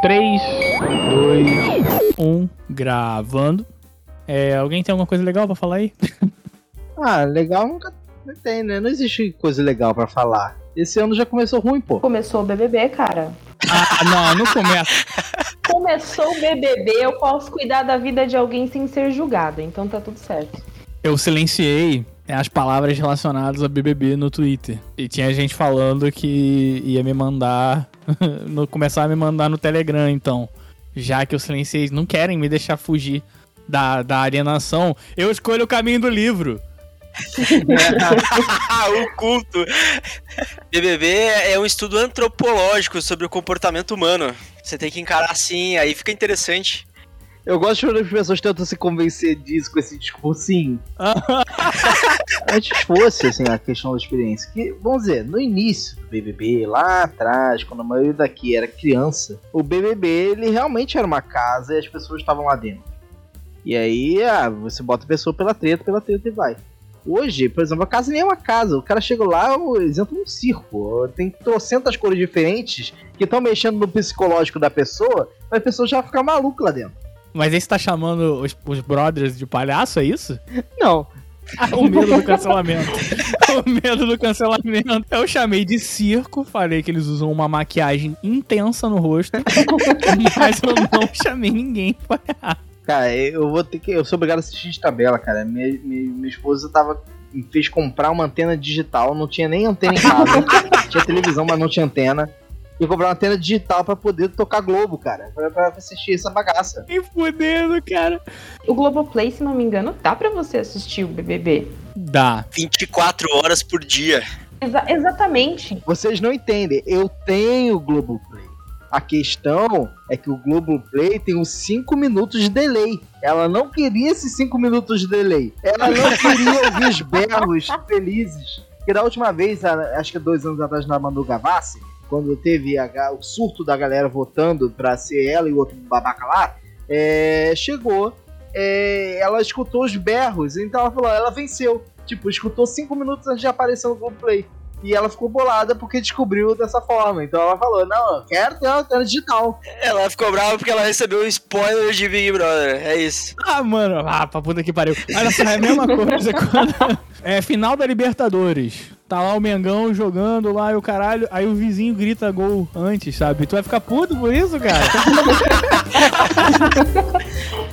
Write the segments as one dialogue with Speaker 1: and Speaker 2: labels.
Speaker 1: 3, 2, 1, gravando. É, alguém tem alguma coisa legal pra falar aí?
Speaker 2: Ah, legal nunca tem, né? Não existe coisa legal pra falar. Esse ano já começou ruim, pô.
Speaker 3: Começou o BBB, cara.
Speaker 1: Ah, não, não começa.
Speaker 3: Começou o BBB, eu posso cuidar da vida de alguém sem ser julgada, então tá tudo certo.
Speaker 1: Eu silenciei as palavras relacionadas a BBB no Twitter. E tinha gente falando que ia me mandar. começar a me mandar no Telegram, então. Já que eu silenciei, não querem me deixar fugir da, da alienação, eu escolho o caminho do livro.
Speaker 4: o culto. BBB é um estudo antropológico sobre o comportamento humano. Você tem que encarar assim, aí fica interessante.
Speaker 2: Eu gosto quando as pessoas tentam se convencer disso com esse discursinho. Antes fosse, assim, a questão da experiência. Que, vamos dizer, no início do BBB, lá atrás, quando a maioria daqui era criança, o BBB, ele realmente era uma casa e as pessoas estavam lá dentro. E aí, ah, você bota a pessoa pela treta, pela treta e vai. Hoje, por exemplo, a casa nem é uma casa. O cara chega lá, eles entram num circo. Tem trocentas cores diferentes que estão mexendo no psicológico da pessoa, a pessoa já ficar maluca lá dentro.
Speaker 1: Mas aí você tá chamando os, os brothers de palhaço, é isso?
Speaker 2: Não.
Speaker 1: Ah, o medo do cancelamento. o medo do cancelamento. Eu chamei de circo, falei que eles usam uma maquiagem intensa no rosto, mas eu não chamei ninguém palhaço.
Speaker 2: Cara, eu vou ter que. Eu sou obrigado a assistir de tabela, cara. Minha, minha, minha esposa tava. Me fez comprar uma antena digital, não tinha nem antena em casa. tinha televisão, mas não tinha antena. E comprar uma antena digital para poder tocar Globo, cara. Pra, pra assistir essa bagaça.
Speaker 1: E fudendo, cara.
Speaker 3: O Globoplay, se não me engano, dá para você assistir o BBB.
Speaker 1: Dá.
Speaker 4: 24 horas por dia.
Speaker 3: Exa exatamente.
Speaker 2: Vocês não entendem. Eu tenho Globoplay. A questão é que o Globoplay tem uns 5 minutos de delay. Ela não queria esses 5 minutos de delay. Ela não queria ouvir os berros felizes. Porque da última vez, acho que dois anos atrás, na Manu Gavassi, quando teve a, o surto da galera votando pra ser ela e o outro babaca lá, é, chegou, é, ela escutou os berros, então ela falou, ela venceu. Tipo, escutou 5 minutos antes de aparecer no Globoplay. E ela ficou bolada porque descobriu dessa forma. Então ela falou: Não, eu quero ter uma tela digital.
Speaker 4: Ela ficou brava porque ela recebeu um spoiler de Big Brother. É isso.
Speaker 1: Ah, mano, ah, pra puta que pariu. Olha só, é a mesma coisa quando. É final da Libertadores. Tá lá o Mengão jogando lá e o caralho. Aí o vizinho grita gol antes, sabe? Tu vai ficar puto por isso, cara?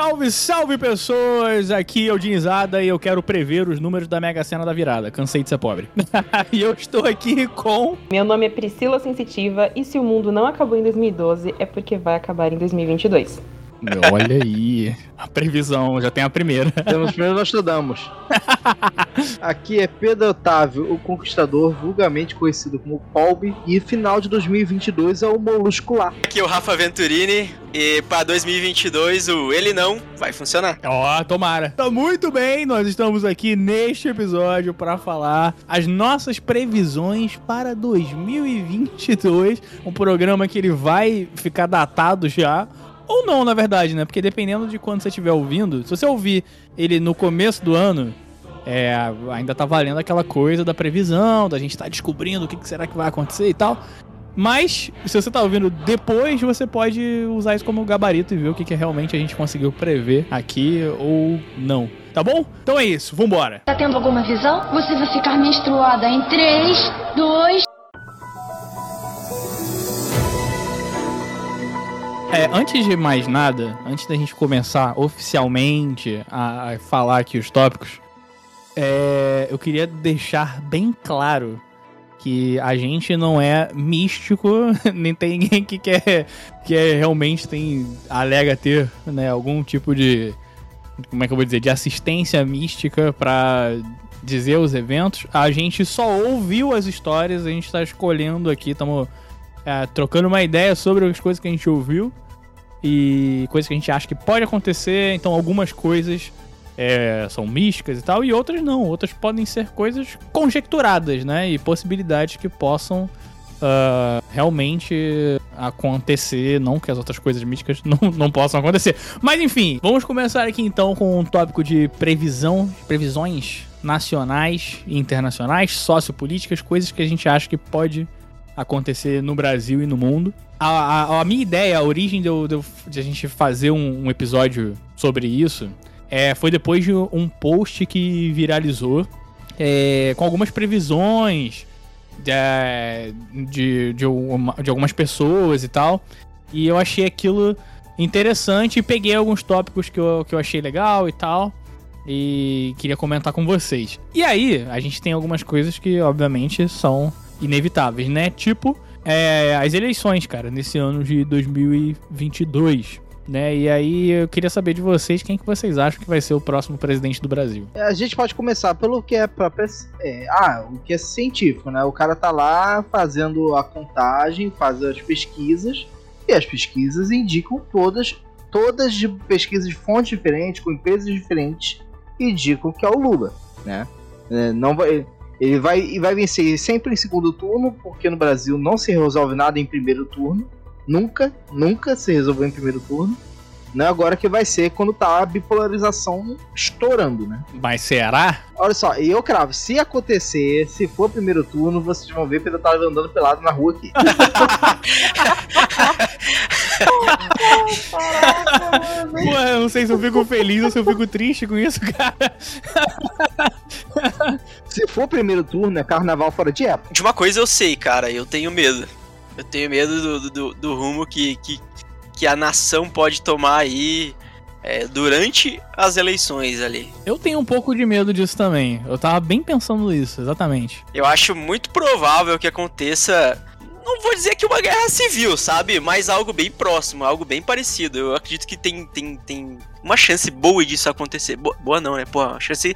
Speaker 1: Salve, salve pessoas! Aqui é o Dinizada e eu quero prever os números da Mega Sena da virada. Cansei de ser pobre. e eu estou aqui com.
Speaker 3: Meu nome é Priscila Sensitiva e se o mundo não acabou em 2012 é porque vai acabar em 2022.
Speaker 1: Olha aí, a previsão, já tem a primeira.
Speaker 2: Temos primeiro nós estudamos. Aqui é Pedro Otávio, o conquistador, vulgarmente conhecido como Palme, e final de 2022 é o Moluscular.
Speaker 4: Aqui é o Rafa Venturini, e para 2022 o Ele Não vai funcionar.
Speaker 1: Ó, oh, tomara. Tá muito bem, nós estamos aqui neste episódio para falar as nossas previsões para 2022, um programa que ele vai ficar datado já, ou não, na verdade, né? Porque dependendo de quando você estiver ouvindo, se você ouvir ele no começo do ano, é, ainda tá valendo aquela coisa da previsão, da gente tá descobrindo o que, que será que vai acontecer e tal. Mas, se você tá ouvindo depois, você pode usar isso como gabarito e ver o que, que realmente a gente conseguiu prever aqui ou não. Tá bom? Então é isso, vambora.
Speaker 5: Tá tendo alguma visão? Você vai ficar menstruada em 3, 2,
Speaker 1: É, antes de mais nada, antes da gente começar oficialmente a, a falar aqui os tópicos, é, eu queria deixar bem claro que a gente não é místico, nem tem ninguém que quer que é, realmente tem alega ter, né, algum tipo de como é que eu vou dizer, de assistência mística para dizer os eventos. A gente só ouviu as histórias, a gente tá escolhendo aqui, estamos trocando uma ideia sobre as coisas que a gente ouviu e coisas que a gente acha que pode acontecer. Então, algumas coisas é, são místicas e tal, e outras não. Outras podem ser coisas conjecturadas, né? E possibilidades que possam uh, realmente acontecer. Não que as outras coisas místicas não, não possam acontecer. Mas enfim, vamos começar aqui então com um tópico de previsão, previsões nacionais e internacionais, sociopolíticas, coisas que a gente acha que pode acontecer no Brasil e no mundo. A, a, a minha ideia, a origem de, de, de a gente fazer um, um episódio sobre isso é, foi depois de um post que viralizou é, com algumas previsões de, de, de, uma, de, algumas pessoas e tal. E eu achei aquilo interessante e peguei alguns tópicos que eu, que eu achei legal e tal. E queria comentar com vocês. E aí, a gente tem algumas coisas que, obviamente, são inevitáveis, né? Tipo, é, as eleições, cara, nesse ano de 2022 né? E aí eu queria saber de vocês quem que vocês acham que vai ser o próximo presidente do Brasil.
Speaker 2: É, a gente pode começar pelo que é próprio, é, ah, o que é científico, né? O cara tá lá fazendo a contagem, faz as pesquisas e as pesquisas indicam todas, todas de pesquisas de fontes diferentes, com empresas diferentes, indicam que é o Lula, né? É, não vai, ele vai, vai vencer sempre em segundo turno, porque no Brasil não se resolve nada em primeiro turno. Nunca, nunca se resolveu em primeiro turno. Não é agora que vai ser quando tá a bipolarização estourando, né?
Speaker 1: Mas será?
Speaker 2: Olha só, e eu cravo, se acontecer, se for primeiro turno, vocês vão ver Pedro Otávio andando pelado na rua aqui.
Speaker 1: Pô, eu não sei se eu fico feliz ou se eu fico triste com isso, cara.
Speaker 2: se for primeiro turno, é carnaval fora de época.
Speaker 4: De uma coisa eu sei, cara, eu tenho medo. Eu tenho medo do, do, do rumo que, que, que a nação pode tomar aí é, durante as eleições ali.
Speaker 1: Eu tenho um pouco de medo disso também. Eu tava bem pensando nisso, exatamente.
Speaker 4: Eu acho muito provável que aconteça. Não vou dizer que uma guerra civil, sabe? Mas algo bem próximo, algo bem parecido. Eu acredito que tem, tem, tem uma chance boa disso acontecer. Boa, boa não, né? Pô, uma chance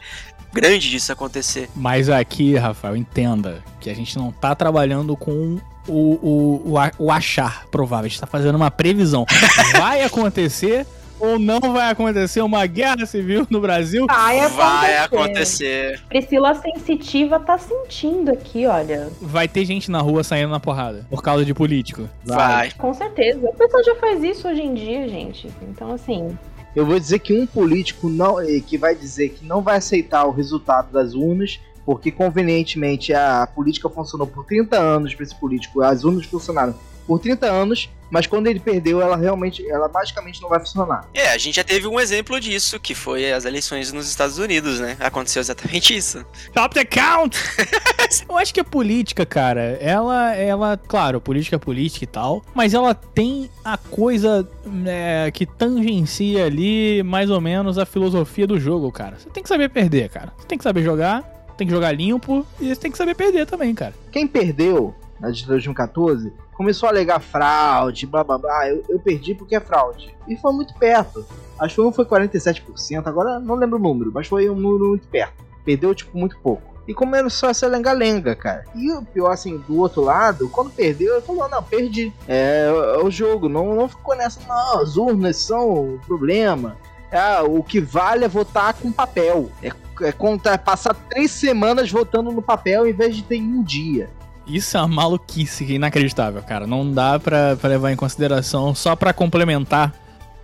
Speaker 4: grande disso acontecer.
Speaker 1: Mas aqui, Rafael, entenda que a gente não tá trabalhando com o, o, o, o achar provável. A gente tá fazendo uma previsão. Vai acontecer ou não vai acontecer uma guerra civil no Brasil?
Speaker 3: Vai acontecer.
Speaker 4: Vai acontecer.
Speaker 3: Priscila Sensitiva tá sentindo aqui, olha.
Speaker 1: Vai ter gente na rua saindo na porrada por causa de político.
Speaker 4: Vai. vai.
Speaker 3: Com certeza. O pessoal já faz isso hoje em dia, gente. Então, assim.
Speaker 2: Eu vou dizer que um político não, eh, que vai dizer que não vai aceitar o resultado das urnas porque convenientemente a política funcionou por 30 anos para esse político, as urnas funcionaram por 30 anos, mas quando ele perdeu, ela realmente, ela basicamente não vai funcionar.
Speaker 4: É, a gente já teve um exemplo disso, que foi as eleições nos Estados Unidos, né? Aconteceu exatamente isso.
Speaker 1: Top the count! Eu acho que a política, cara, ela, ela, claro, política é política e tal, mas ela tem a coisa é, que tangencia ali mais ou menos a filosofia do jogo, cara. Você tem que saber perder, cara. Você tem que saber jogar tem que jogar limpo e você tem que saber perder também, cara.
Speaker 2: Quem perdeu na de 2014 começou a alegar fraude, blá blá blá. Eu, eu perdi porque é fraude. E foi muito perto. Acho que foi 47%, agora não lembro o número, mas foi um número muito perto. Perdeu, tipo, muito pouco. E começou essa lenga-lenga, cara. E o pior, assim, do outro lado, quando perdeu, ele falou: não, perdi. É, é o jogo, não, não ficou nessa, não, as urnas são o problema. É, o que vale é votar com papel. É é contar, passar três semanas votando no papel em vez de ter um dia.
Speaker 1: Isso é uma maluquice inacreditável, cara. Não dá pra, pra levar em consideração. Só para complementar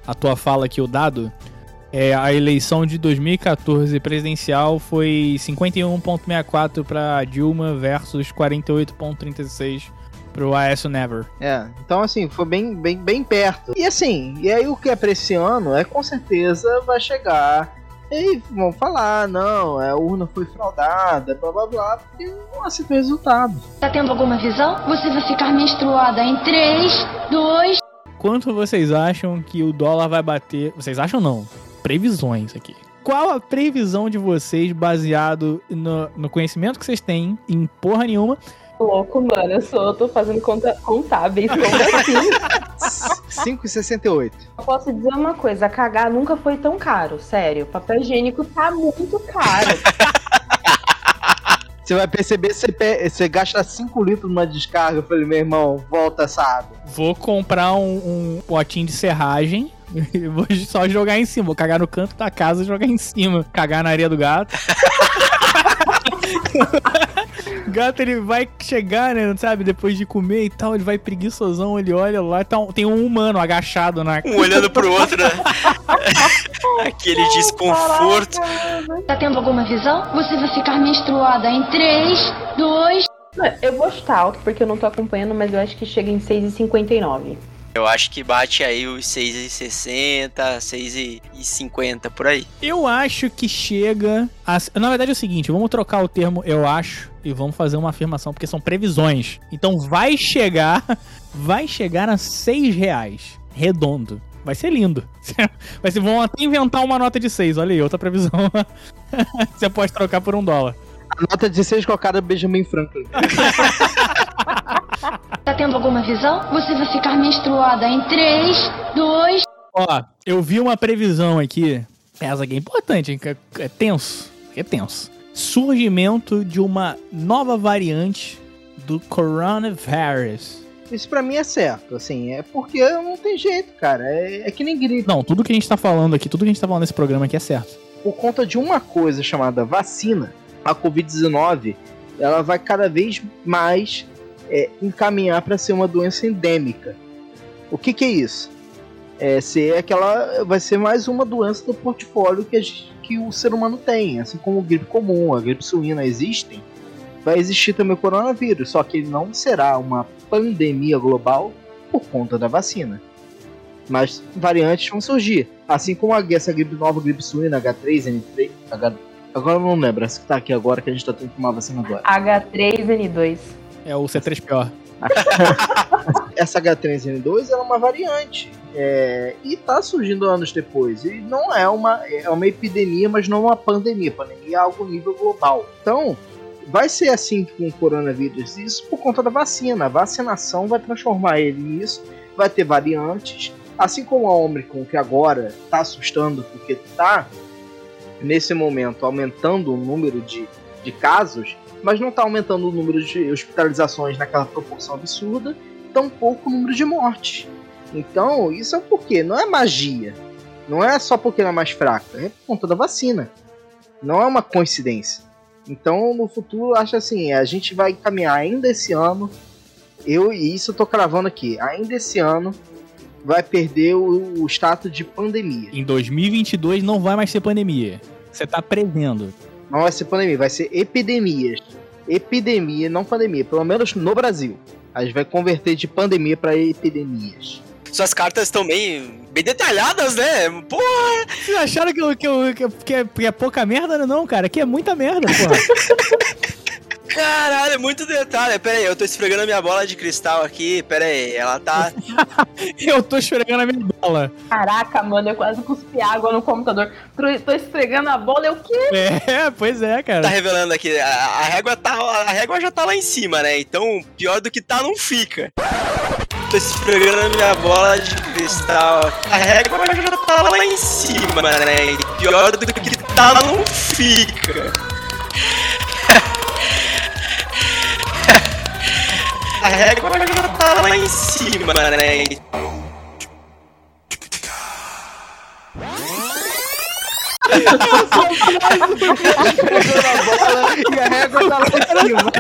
Speaker 1: a tua fala aqui, o dado, é, a eleição de 2014 presidencial foi 51,64 para Dilma versus 48,36 pro Aécio Never.
Speaker 2: É, então assim, foi bem, bem, bem perto. E assim, e aí o que é pra esse ano é com certeza vai chegar e vão falar, não, é, a urna foi fraudada, blá blá blá, porque não aceitou o resultado.
Speaker 5: Tá tendo alguma visão? Você vai ficar menstruada em 3, 2.
Speaker 1: Quanto vocês acham que o dólar vai bater? Vocês acham não? Previsões aqui. Qual a previsão de vocês baseado no, no conhecimento que vocês têm em porra nenhuma
Speaker 3: louco, mano. Eu sou, tô fazendo conta, contábeis. Como
Speaker 2: assim? 5,68.
Speaker 3: Eu posso dizer uma coisa: cagar nunca foi tão caro, sério. Papel higiênico tá muito caro.
Speaker 2: Você vai perceber, você, você gasta 5 litros numa descarga. Eu falei, meu irmão, volta essa água.
Speaker 1: Vou comprar um, um potinho de serragem. e Vou só jogar em cima. Vou cagar no canto da casa e jogar em cima. Cagar na areia do gato. o gato ele vai chegar, né? Sabe? Depois de comer e tal, ele vai preguiçosão, ele olha lá. Tá, tem um humano agachado na.
Speaker 4: Um olhando pro outro, né? Aquele desconforto.
Speaker 5: Tá tendo alguma visão? Você vai ficar menstruada em 3, 2,
Speaker 3: Eu vou chutar alto porque eu não tô acompanhando, mas eu acho que chega em 6,59.
Speaker 4: Eu acho que bate aí os 6,60, 6,50 por aí.
Speaker 1: Eu acho que chega. A... Na verdade é o seguinte, vamos trocar o termo eu acho e vamos fazer uma afirmação, porque são previsões. Então vai chegar. Vai chegar a 6 reais. Redondo. Vai ser lindo. Vai ser, vão até inventar uma nota de 6. Olha aí, outra previsão. Você pode trocar por um dólar.
Speaker 2: A nota de 6 colocada Benjamin Franklin.
Speaker 5: tá tendo alguma visão? Você vai ficar menstruada em 3, 2,
Speaker 1: Ó, eu vi uma previsão aqui. Essa aqui é importante, hein? É é tenso. É tenso. Surgimento de uma nova variante do coronavirus.
Speaker 2: Isso pra mim é certo, assim, é porque não tem jeito, cara. É, é que nem gripe.
Speaker 1: Não, tudo que a gente tá falando aqui, tudo que a gente tá falando nesse programa aqui é certo.
Speaker 2: Por conta de uma coisa chamada vacina, a Covid-19, ela vai cada vez mais é, encaminhar para ser uma doença endêmica. O que, que é isso? É ser aquela, vai ser mais uma doença do portfólio que, gente- que o ser humano tem, assim como a gripe comum, a gripe suína existem. Vai existir também o coronavírus, só que ele não será uma pandemia global por conta da vacina. Mas variantes vão surgir. Assim como a, essa gripe nova, gripe suína, H3N3. H, agora eu não lembro, essa que tá aqui agora que a gente tá tendo que tomar vacina agora.
Speaker 3: H3N2.
Speaker 1: É o C3PO.
Speaker 2: Essa H3N2 ela é uma variante. é, e tá surgindo anos depois. E não é uma, é uma epidemia, mas não uma pandemia. Pandemia é algo nível global. Então, vai ser assim com o coronavírus. Isso por conta da vacina. A vacinação vai transformar ele nisso. Vai ter variantes. Assim como a Omicron, que agora tá assustando porque tá nesse momento aumentando o número de, de casos, mas não está aumentando o número de hospitalizações naquela proporção absurda, tampouco o número de mortes. Então, isso é porque não é magia. Não é só porque ela é mais fraca, é por conta da vacina. Não é uma coincidência. Então, no futuro, acho assim, a gente vai caminhar ainda esse ano. Eu e isso eu tô cravando aqui. Ainda esse ano vai perder o, o status de pandemia.
Speaker 1: Em 2022 não vai mais ser pandemia. Você tá prevendo.
Speaker 2: Não vai ser pandemia, vai ser epidemias. Epidemia, não pandemia. Pelo menos no Brasil. A gente vai converter de pandemia para epidemias.
Speaker 4: Suas cartas estão bem, bem detalhadas, né? Porra!
Speaker 1: Vocês acharam que, eu, que, eu, que, que é, que é pouca merda? Não, cara. Aqui é muita merda, porra.
Speaker 4: Caralho, é muito detalhe. Pera aí, eu tô esfregando a minha bola de cristal aqui. Pera aí, ela tá.
Speaker 1: eu tô esfregando a minha bola.
Speaker 3: Caraca, mano, eu quase cuspi água no computador. Tô, esfregando a bola, eu o quê?
Speaker 1: É, pois é,
Speaker 4: tá
Speaker 1: cara.
Speaker 4: revelando aqui. A, a régua tá. A régua já tá lá em cima, né? Então, pior do que tá, não fica. Tô esfregando a minha bola de cristal. A régua já tá lá em cima, né? Pior do que tá, não fica. A régua já tá lá em cima, né?
Speaker 2: e a régua tá lá em cima.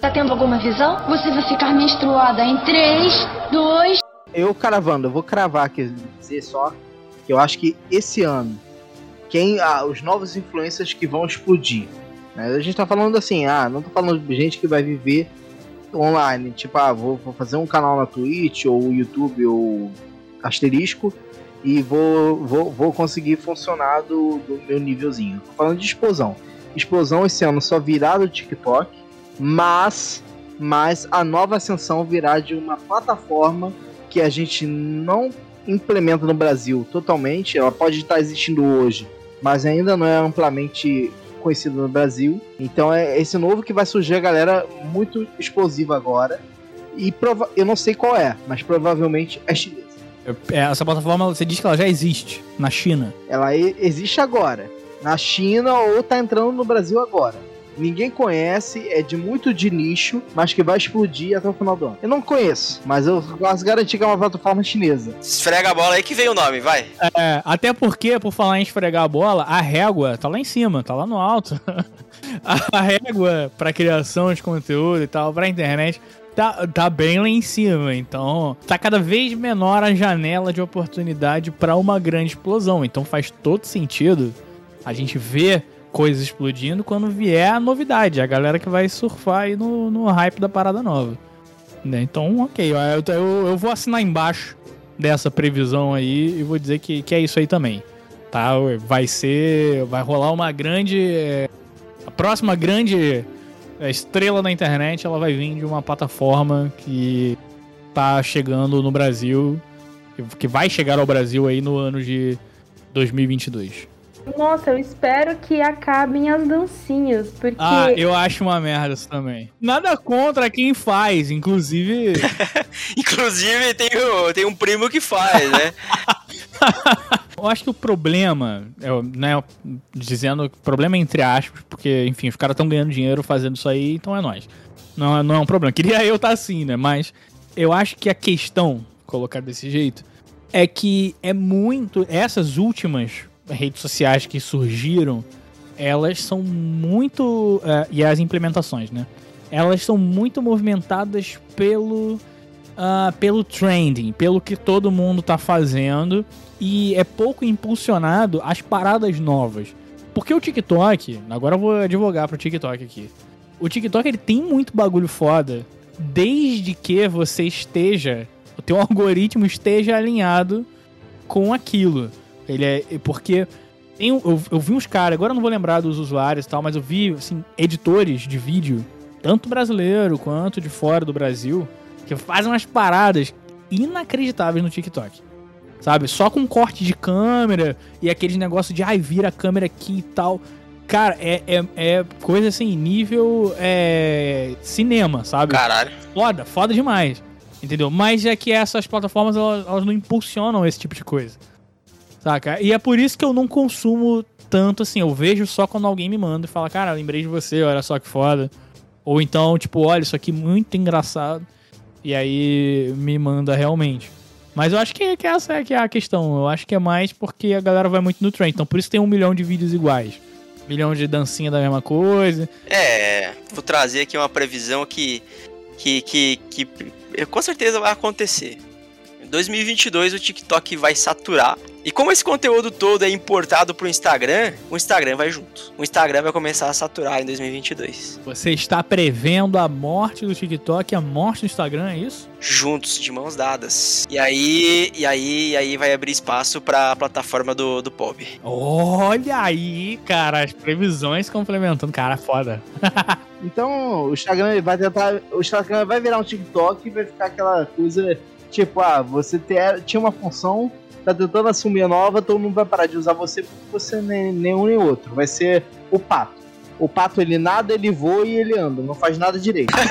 Speaker 5: Tá tendo alguma visão? Você vai ficar menstruada em 3, 2,
Speaker 2: Eu cravando, eu vou cravar aqui, dizer só que eu acho que esse ano, quem ah, os novos influencers que vão explodir. A gente tá falando assim, ah, não tô falando de gente que vai viver online, tipo, ah, vou, vou fazer um canal na Twitch ou YouTube ou asterisco e vou, vou, vou conseguir funcionar do, do meu nívelzinho. Tô falando de explosão. Explosão esse ano só virá do TikTok, mas, mas a nova ascensão virá de uma plataforma que a gente não implementa no Brasil totalmente. Ela pode estar existindo hoje, mas ainda não é amplamente conhecido no Brasil. Então é esse novo que vai surgir a galera muito explosiva agora. E prova eu não sei qual é, mas provavelmente é chinesa.
Speaker 1: É, Essa plataforma, você diz que ela já existe na China.
Speaker 2: Ela existe agora, na China ou tá entrando no Brasil agora. Ninguém conhece, é de muito de nicho, mas que vai explodir até o final do ano. Eu não conheço, mas eu posso garantir que é uma plataforma chinesa.
Speaker 4: Esfrega a bola aí que vem o nome, vai.
Speaker 1: É, até porque, por falar em esfregar a bola, a régua tá lá em cima, tá lá no alto. a régua pra criação de conteúdo e tal, pra internet, tá, tá bem lá em cima. Então, tá cada vez menor a janela de oportunidade pra uma grande explosão. Então, faz todo sentido a gente ver coisas explodindo quando vier a novidade. A galera que vai surfar aí no, no hype da parada nova. Né? Então, ok. Eu, eu, eu vou assinar embaixo dessa previsão aí e vou dizer que, que é isso aí também. Tá? Vai ser. Vai rolar uma grande. é, a próxima grande é, estrela na internet ela vai vir de uma plataforma que tá chegando no Brasil. Que vai chegar ao Brasil aí no ano de 2022.
Speaker 3: Nossa, eu espero que acabem as dancinhas, porque
Speaker 1: Ah, eu acho uma merda isso também. Nada contra quem faz, inclusive.
Speaker 4: Inclusive, tem, o- tem um primo que faz, né?
Speaker 1: eu acho que o problema, eu, né, dizendo problema entre aspas, porque, enfim, os caras estão ganhando dinheiro fazendo isso aí, então é nóis. Não, é- não é um problema. Queria eu estar assim, né? Mas eu acho que a questão, colocar desse jeito, é que é muito. Essas últimas redes sociais que surgiram, elas são muito. eh, e as implementações, né? Elas são muito movimentadas pelo. ah, pelo trending, pelo que todo mundo tá fazendo. E é pouco impulsionado as paradas novas. Porque o TikTok, agora eu vou advogar pro TikTok aqui. O TikTok ele tem muito bagulho foda, desde que você esteja, o teu algoritmo esteja alinhado com aquilo. Ele é porque tem, eu, eu vi uns caras, agora eu não vou lembrar dos usuários e tal, mas eu vi assim editores de vídeo, tanto brasileiro quanto de fora do Brasil, que fazem umas paradas inacreditáveis no TikTok. Sabe? Só com corte de câmera e aqueles negócios de ai, vira a câmera aqui e tal. Cara, é, é, é coisa assim, nível é, cinema, sabe?
Speaker 4: Caralho.
Speaker 1: Foda, foda demais. Entendeu? Mas é que essas plataformas elas, elas não impulsionam esse tipo de coisa. Saca? E é por isso que eu não consumo tanto assim. Eu vejo só quando alguém me manda e fala, cara, lembrei de você, olha só que foda. Ou então, tipo, olha, isso aqui é muito engraçado. E aí me manda realmente. Mas eu acho que, que essa é que é a questão. Eu acho que é mais porque a galera vai muito no trend. Então por isso tem um milhão de vídeos iguais. Um milhão de dancinha da mesma coisa.
Speaker 4: É, vou trazer aqui uma previsão que, que, que, que com certeza vai acontecer. Em 2022 o TikTok vai saturar. E como esse conteúdo todo é importado pro Instagram, o Instagram vai junto. O Instagram vai começar a saturar em 2022.
Speaker 1: Você está prevendo a morte do TikTok e a morte do Instagram, é isso?
Speaker 4: Juntos, de mãos dadas. E aí, e aí, e aí vai abrir espaço pra plataforma do, do POB.
Speaker 1: Olha aí, cara, as previsões complementando. Cara, foda.
Speaker 2: Então, o Instagram vai tentar. O Instagram vai virar um TikTok e vai ficar aquela coisa. Tipo, ah, você ter, tinha uma função, tá tentando assumir a nova, todo mundo vai parar de usar você porque você nem, nenhum nem outro. Vai ser o pato. O pato ele nada, ele voa e ele anda, não faz nada direito.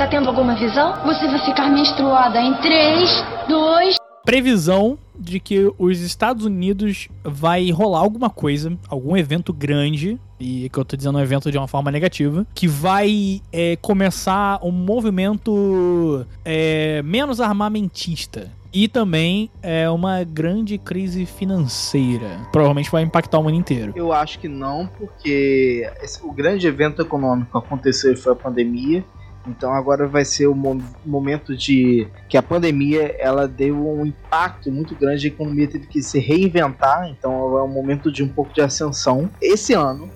Speaker 5: Tá tendo alguma visão? Você vai ficar menstruada em 3, 2,
Speaker 1: Previsão de que os Estados Unidos vai rolar alguma coisa, algum evento grande, e que eu tô dizendo um evento de uma forma negativa, que vai é, começar um movimento é, menos armamentista. E também é uma grande crise financeira. Provavelmente vai impactar o mundo inteiro.
Speaker 2: Eu acho que não, porque esse- o grande evento econômico aconteceu foi a pandemia. Então agora vai ser o mo- momento de que a pandemia ela deu um impacto muito grande, a economia teve que se reinventar, então é um momento de um pouco de ascensão. Esse ano,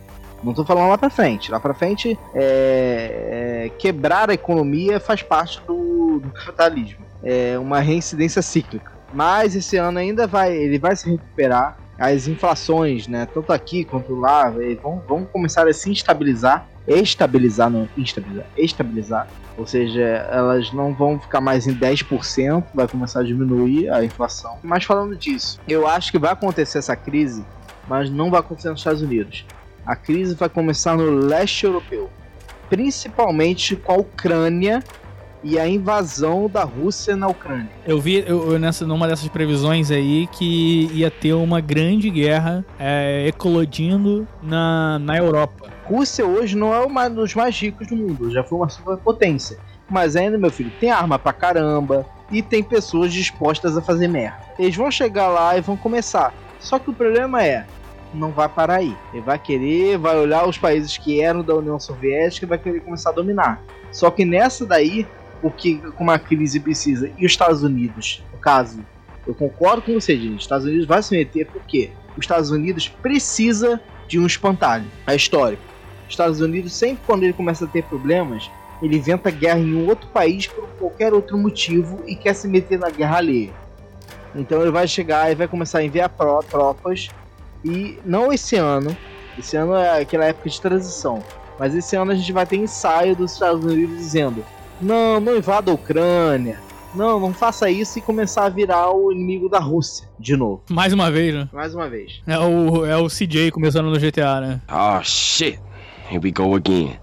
Speaker 2: não tô falando lá pra frente, lá pra frente é, é, quebrar a economia faz parte do, do capitalismo, é uma reincidência cíclica. Mas esse ano ainda vai, ele vai se recuperar as inflações, né, tanto aqui quanto lá, vão, vão começar a se estabilizar, estabilizar, não, estabilizar, estabilizar, ou seja, elas não vão ficar mais em 10%, vai começar a diminuir a inflação. Mas falando disso, eu acho que vai acontecer essa crise, mas não vai acontecer nos Estados Unidos. A crise vai começar no leste europeu, principalmente com a Ucrânia e a invasão da Rússia na Ucrânia.
Speaker 1: Eu vi eu nessa, numa dessas previsões aí que ia ter uma grande guerra é, eclodindo na, na Europa.
Speaker 2: Rússia hoje não é um dos mais ricos do mundo, já foi uma superpotência. Mas ainda, meu filho, tem arma pra caramba e tem pessoas dispostas a fazer merda. Eles vão chegar lá e vão começar. Só que o problema é, não vai parar aí. Ele vai querer, vai olhar os países que eram da União Soviética e vai querer começar a dominar. Só que nessa daí, o que como a crise precisa, e os Estados Unidos, no caso, eu concordo com você, gente, os Estados Unidos vai se meter porque os Estados Unidos precisa de um espantalho. É histórico. Os Estados Unidos, sempre quando ele começa a ter problemas, ele inventa guerra em um outro país por qualquer outro motivo e quer se meter na guerra alheia. Então ele vai chegar e vai começar a enviar tropas e não esse ano, esse ano é aquela época de transição, mas esse ano a gente vai ter ensaio dos Estados Unidos dizendo: não, não invada a Ucrânia, não, não faça isso e começar a virar o inimigo da Rússia de novo.
Speaker 1: Mais uma vez, né?
Speaker 2: Mais uma vez.
Speaker 1: É o, é o CJ começando no GTA, né?
Speaker 6: Oh shit. Here we go again.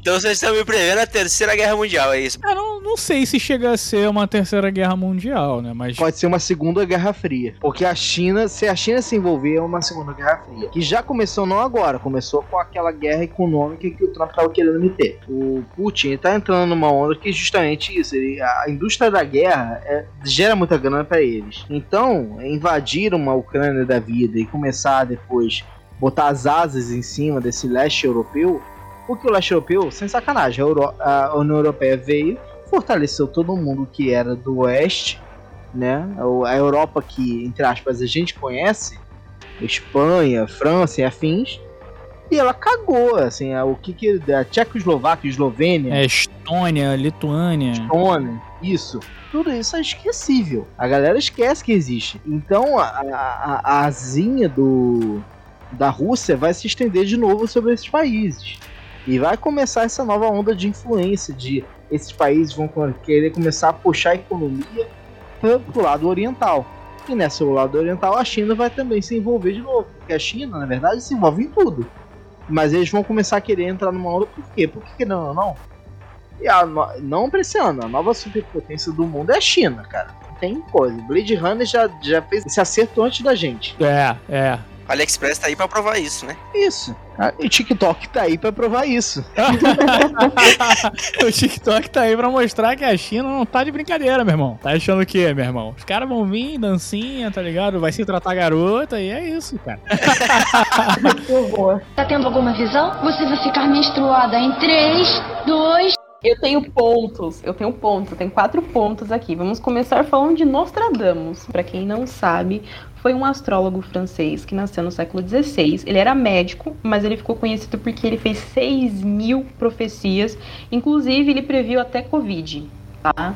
Speaker 4: Então vocês estão me prevendo a terceira guerra mundial, é isso?
Speaker 1: Eu não, não sei se chega a ser uma terceira guerra mundial, né? Mas.
Speaker 2: Pode ser uma segunda guerra fria. Porque a China, se a China se envolver, é uma segunda guerra fria. Que já começou não agora, começou com aquela guerra econômica que o Trump estava querendo meter. O Putin está entrando numa onda que é justamente isso. Ele, a indústria da guerra é, gera muita grana para eles. Então, invadir uma Ucrânia da vida e começar depois botar as asas em cima desse leste europeu porque o leste europeu, sem sacanagem, a, Euro a União Europeia veio, fortaleceu todo mundo que era do oeste, né? A Europa que, entre aspas, a gente conhece, Espanha, França e afins, e ela cagou, assim, o que que... A Tchecoslováquia, Eslovênia...
Speaker 1: É, Estônia, Lituânia...
Speaker 2: Estônia, isso. Tudo isso é esquecível. A galera esquece que existe. Então, a, a, a asinha do, da Rússia vai se estender de novo sobre esses países. E vai começar essa nova onda de influência, de esses países vão querer começar a puxar a economia para o lado oriental. E nessa lado oriental a China vai também se envolver de novo, porque a China, na verdade, se envolve em tudo. Mas eles vão começar a querer entrar numa onda por quê? Por que não? Não. E a, não ano, a nova superpotência do mundo é a China, cara. Não tem coisa. Blade Runner já, já fez esse acerto antes da gente.
Speaker 1: É, é.
Speaker 4: AliExpress tá aí pra provar isso, né?
Speaker 2: Isso. Ah, e o TikTok tá aí pra provar isso.
Speaker 1: o TikTok tá aí pra mostrar que a China não tá de brincadeira, meu irmão. Tá achando o quê, meu irmão? Os caras vão vir, dancinha, tá ligado? Vai se tratar garota e é isso, cara.
Speaker 5: tá tendo alguma visão? Você vai ficar menstruada em 3, 2,
Speaker 3: eu tenho pontos, eu tenho pontos, eu tenho quatro pontos aqui. Vamos começar falando de Nostradamus. Para quem não sabe, foi um astrólogo francês que nasceu no século XVI. Ele era médico, mas ele ficou conhecido porque ele fez 6 mil profecias. Inclusive, ele previu até Covid. Tá?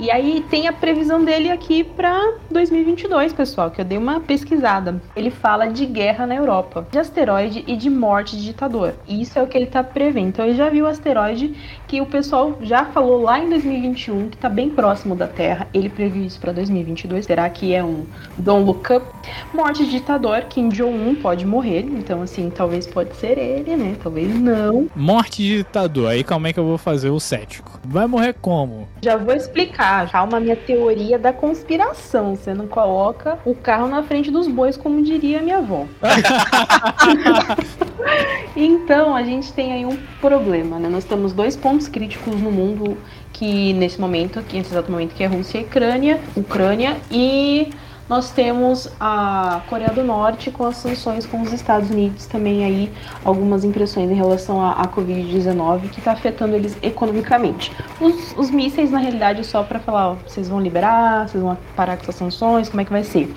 Speaker 3: E aí tem a previsão dele aqui para 2022, pessoal, que eu dei uma pesquisada. Ele fala de guerra na Europa, de asteroide e de morte de ditador. Isso é o que ele tá prevendo. Então ele já viu asteroide que o pessoal já falou lá em 2021 que tá bem próximo da Terra. Ele previu isso para 2022. Será que é um Don't Look Up? Morte de ditador, Kim Jong-un pode morrer. Então assim, talvez pode ser ele, né? Talvez não.
Speaker 1: Morte de ditador. Aí como é que eu vou fazer o cético? Vai morrer como?
Speaker 3: Já vou explicar. Calma, minha teoria da conspiração. Você não coloca o carro na frente dos bois, como diria minha avó. então, a gente tem aí um problema, né? Nós temos dois pontos críticos no mundo que nesse momento, aqui nesse exato momento, que é Rússia e Ucrânia, Ucrânia e nós temos a Coreia do Norte com as sanções com os Estados Unidos também aí algumas impressões em relação à, à Covid-19 que está afetando eles economicamente. Os, os mísseis, na realidade, só para falar, ó, vocês vão liberar, vocês vão parar com essas sanções, como é que vai ser?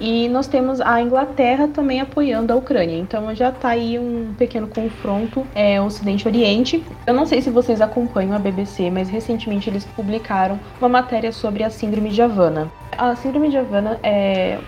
Speaker 3: E nós temos a Inglaterra também apoiando a Ucrânia. Então já está aí um pequeno confronto é, Ocidente-Oriente. Eu não sei se vocês acompanham a BBC, mas recentemente eles publicaram uma matéria sobre a Síndrome de Havana. A Síndrome de Havana é,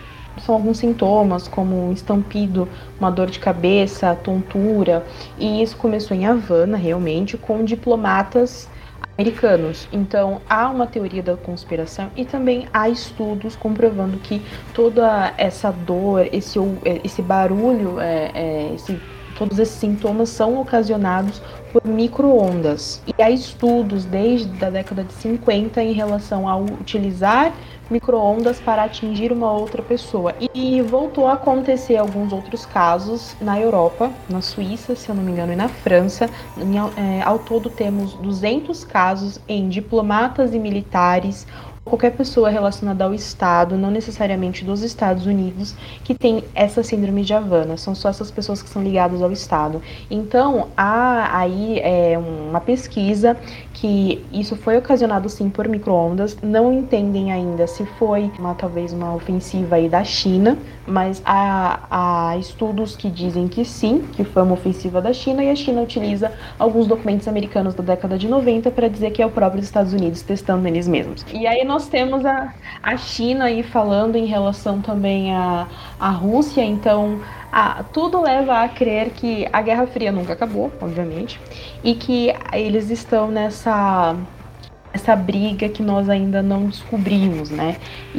Speaker 3: são alguns sintomas, como um estampido, uma dor de cabeça, tontura, e isso começou em Havana, realmente, com diplomatas americanos. Então há uma teoria da conspiração e também há estudos comprovando que toda essa dor, esse, esse barulho, é, é, esse todos esses sintomas são ocasionados por microondas. E há estudos desde a década de 50 em relação ao utilizar microondas para atingir uma outra pessoa. E voltou a acontecer alguns outros casos na Europa, na Suíça, se eu não me engano, e na França. É, ao todo temos 200 casos em diplomatas e militares qualquer pessoa relacionada ao Estado, não necessariamente dos Estados Unidos, que tem essa síndrome de Havana. São só essas pessoas que são ligadas ao Estado. Então, há aí é, uma pesquisa que isso foi ocasionado sim por microondas. Não entendem ainda se foi uma talvez uma ofensiva aí da China, mas há, há estudos que dizem que sim, que foi uma ofensiva da China e a China utiliza alguns documentos americanos da década de 90 para dizer que é o próprio Estados Unidos testando eles mesmos. E aí nós temos a, a China aí falando em relação também à, à Rússia, então ah, tudo leva a crer que a Guerra Fria nunca acabou, obviamente, e que eles estão nessa essa briga que nós ainda não descobrimos, né?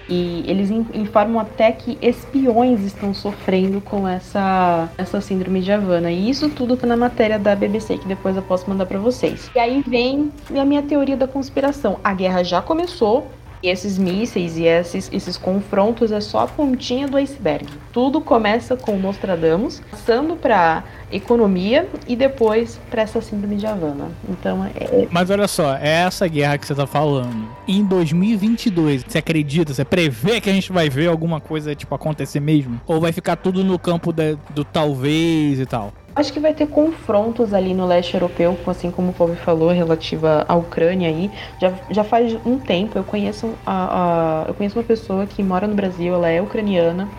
Speaker 3: E eles informam até que espiões estão sofrendo com essa, essa síndrome de Havana. E isso tudo tá na matéria da BBC, que depois eu posso mandar para vocês. E aí vem a minha teoria da conspiração. A guerra já começou, e esses mísseis e esses, esses confrontos é só a pontinha do iceberg. Tudo começa com Nostradamus, passando para economia e depois para essa síndrome de Havana. Então é.
Speaker 1: Mas olha só, é essa guerra que você tá falando. Em 2022, você acredita, você prevê que a gente vai ver alguma coisa tipo acontecer mesmo? Ou vai ficar tudo no campo de, do talvez e tal?
Speaker 3: Acho que vai ter confrontos ali no leste europeu, assim como o Pobre falou, relativa à Ucrânia aí. Já, já faz um tempo, eu conheço, a, a, eu conheço uma pessoa que mora no Brasil, ela é ucraniana,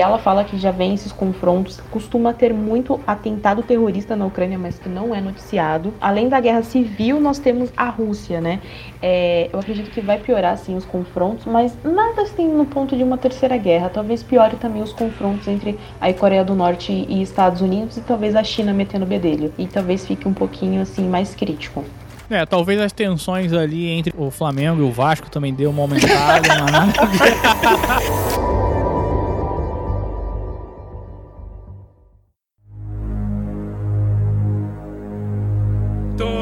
Speaker 3: ela fala que já vem esses confrontos, costuma ter muito atentado terrorista na Ucrânia, mas que não é noticiado. Além da guerra civil, nós temos a Rússia, né? É, eu acredito que vai piorar, sim, os confrontos, mas nada assim no ponto de uma terceira guerra. Talvez piore também os confrontos entre a Coreia do Norte e Estados Unidos e talvez a China metendo bedelho. E talvez fique um pouquinho, assim, mais crítico.
Speaker 1: É, talvez as tensões ali entre o Flamengo e o Vasco também deu uma aumentada, mas nada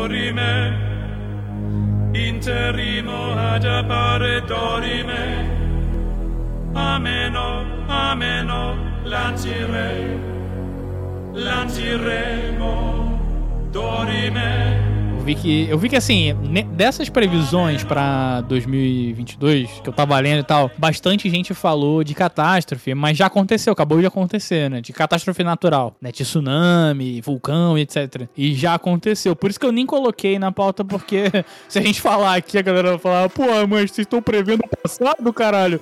Speaker 1: dorime, interimo ad appare dorime, ameno, ameno, lancire, lanciremo, dorime, vi que. Eu vi que assim, dessas previsões pra 2022, que eu tava lendo e tal, bastante gente falou de catástrofe, mas já aconteceu, acabou de acontecer, né? De catástrofe natural, né? De tsunami, vulcão, etc. E já aconteceu. Por isso que eu nem coloquei na pauta, porque se a gente falar aqui, a galera vai falar, pô, mas vocês estão prevendo o passado, caralho.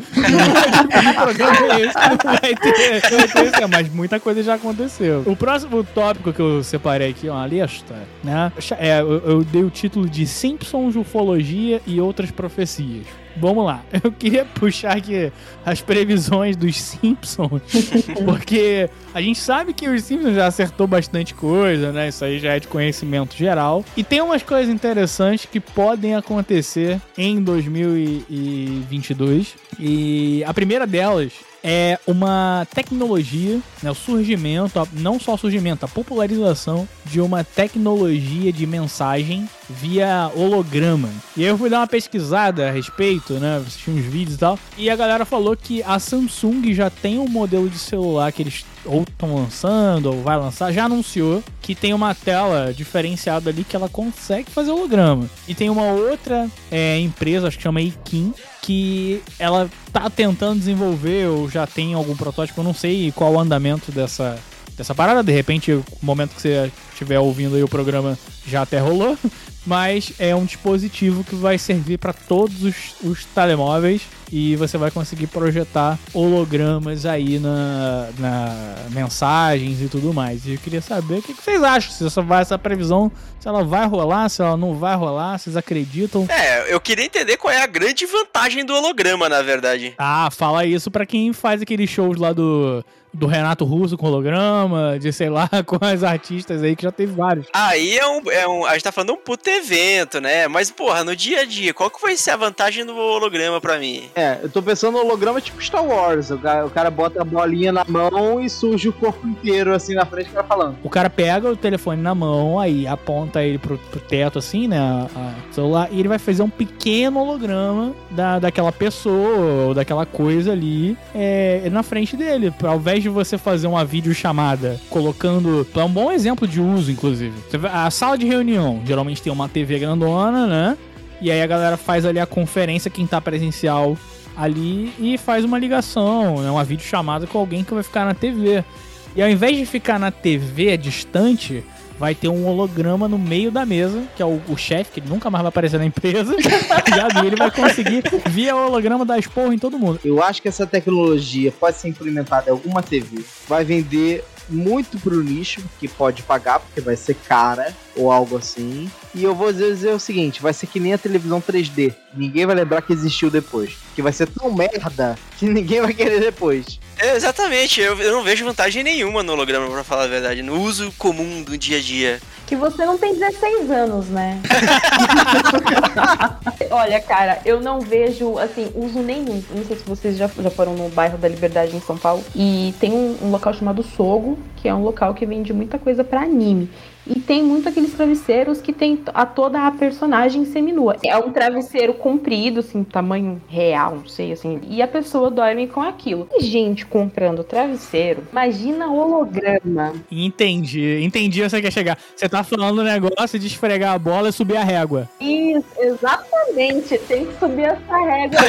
Speaker 1: programa é esse? Vai ter, vai ter, mas muita coisa já aconteceu. O próximo tópico que eu separei aqui, ó, uma lista, né? É, eu, eu dei o título de Simpsons, Ufologia e Outras Profecias. Vamos lá, eu queria puxar aqui as previsões dos Simpsons, porque a gente sabe que os Simpsons já acertou bastante coisa, né? Isso aí já é de conhecimento geral. E tem umas coisas interessantes que podem acontecer em 2022. E a primeira delas é uma tecnologia, né, o surgimento, não só o surgimento, a popularização de uma tecnologia de mensagem via holograma. E aí eu fui dar uma pesquisada a respeito, né, assisti uns vídeos e tal, e a galera falou que a Samsung já tem um modelo de celular que eles ou estão lançando, ou vai lançar, já anunciou que tem uma tela diferenciada ali que ela consegue fazer holograma. E tem uma outra é, empresa, acho que chama Ikin, que ela tá tentando desenvolver, ou já tem algum protótipo, eu não sei qual o andamento dessa, dessa parada. De repente, no momento que você estiver ouvindo aí o programa, já até rolou. Mas é um dispositivo que vai servir para todos os, os telemóveis e você vai conseguir projetar hologramas aí na, na mensagens e tudo mais. E eu queria saber o que, que vocês acham, se essa, vai, essa previsão, se ela vai rolar, se ela não vai rolar, vocês acreditam?
Speaker 4: É, eu queria entender qual é a grande vantagem do holograma, na verdade.
Speaker 1: Ah, fala isso para quem faz aqueles shows lá do do Renato Russo com holograma, de sei lá, com as artistas aí, que já teve vários.
Speaker 4: Aí é um, é um. A gente tá falando um puto evento, né? Mas, porra, no dia a dia, qual que vai ser a vantagem do holograma pra mim?
Speaker 2: É, eu tô pensando no holograma tipo Star Wars. O cara, o cara bota a bolinha na mão e surge o corpo inteiro assim na frente, o cara falando.
Speaker 1: O cara pega o telefone na mão, aí aponta ele pro, pro teto, assim, né? A, a celular, e ele vai fazer um pequeno holograma da, daquela pessoa ou daquela coisa ali é, na frente dele. Ao invés de você fazer uma videochamada colocando. É um bom exemplo de uso, inclusive. A sala de reunião geralmente tem uma TV grandona, né? E aí a galera faz ali a conferência, quem tá presencial ali, e faz uma ligação, né? Uma videochamada com alguém que vai ficar na TV. E ao invés de ficar na TV distante, vai ter um holograma no meio da mesa, que é o, o chefe, que nunca mais vai aparecer na empresa. Vi, ele vai conseguir, via holograma, dar esporro em todo mundo.
Speaker 2: Eu acho que essa tecnologia pode ser implementada em alguma TV. Vai vender muito pro nicho, que pode pagar, porque vai ser cara ou algo assim. E eu vou dizer, o seguinte: vai ser que nem a televisão 3D. Ninguém vai lembrar que existiu depois. Que vai ser tão merda que ninguém vai querer depois.
Speaker 4: É, exatamente, eu, eu não vejo vantagem nenhuma no holograma, pra falar a verdade. No uso comum do dia a dia.
Speaker 3: Que você não tem 16 anos, né? Olha, cara, eu não vejo, assim, uso nenhum. Não sei se vocês já, já foram no bairro da Liberdade em São Paulo. E tem um, um local chamado Sogo, que é um local que vende muita coisa pra anime. E tem muito aqueles travesseiros que tem a toda a personagem seminua. É um travesseiro comprido, assim, tamanho real, não sei, assim. E a pessoa dorme com aquilo. E gente comprando travesseiro, imagina holograma.
Speaker 1: Entendi, entendi onde você quer chegar. Você tá falando o negócio de esfregar a bola e subir a régua.
Speaker 3: Isso, exatamente. Tem que subir essa régua.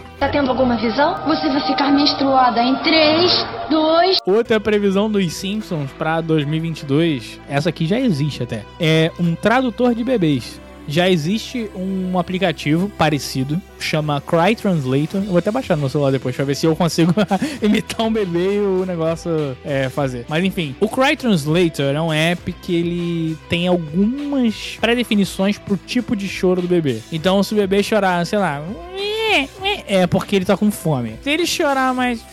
Speaker 5: Tá tendo alguma visão? Você vai ficar menstruada em 3, 2,
Speaker 1: Outra previsão dos Simpsons pra 2022, essa aqui já existe até, é um tradutor de bebês. Já existe um aplicativo parecido, chama Cry Translator. Eu vou até baixar no celular depois pra ver se eu consigo imitar um bebê e o negócio é, fazer. Mas enfim, o Cry Translator é um app que ele tem algumas pré-definições pro tipo de choro do bebê. Então, se o bebê chorar, sei lá, é porque ele tá com fome. Se ele chorar mais.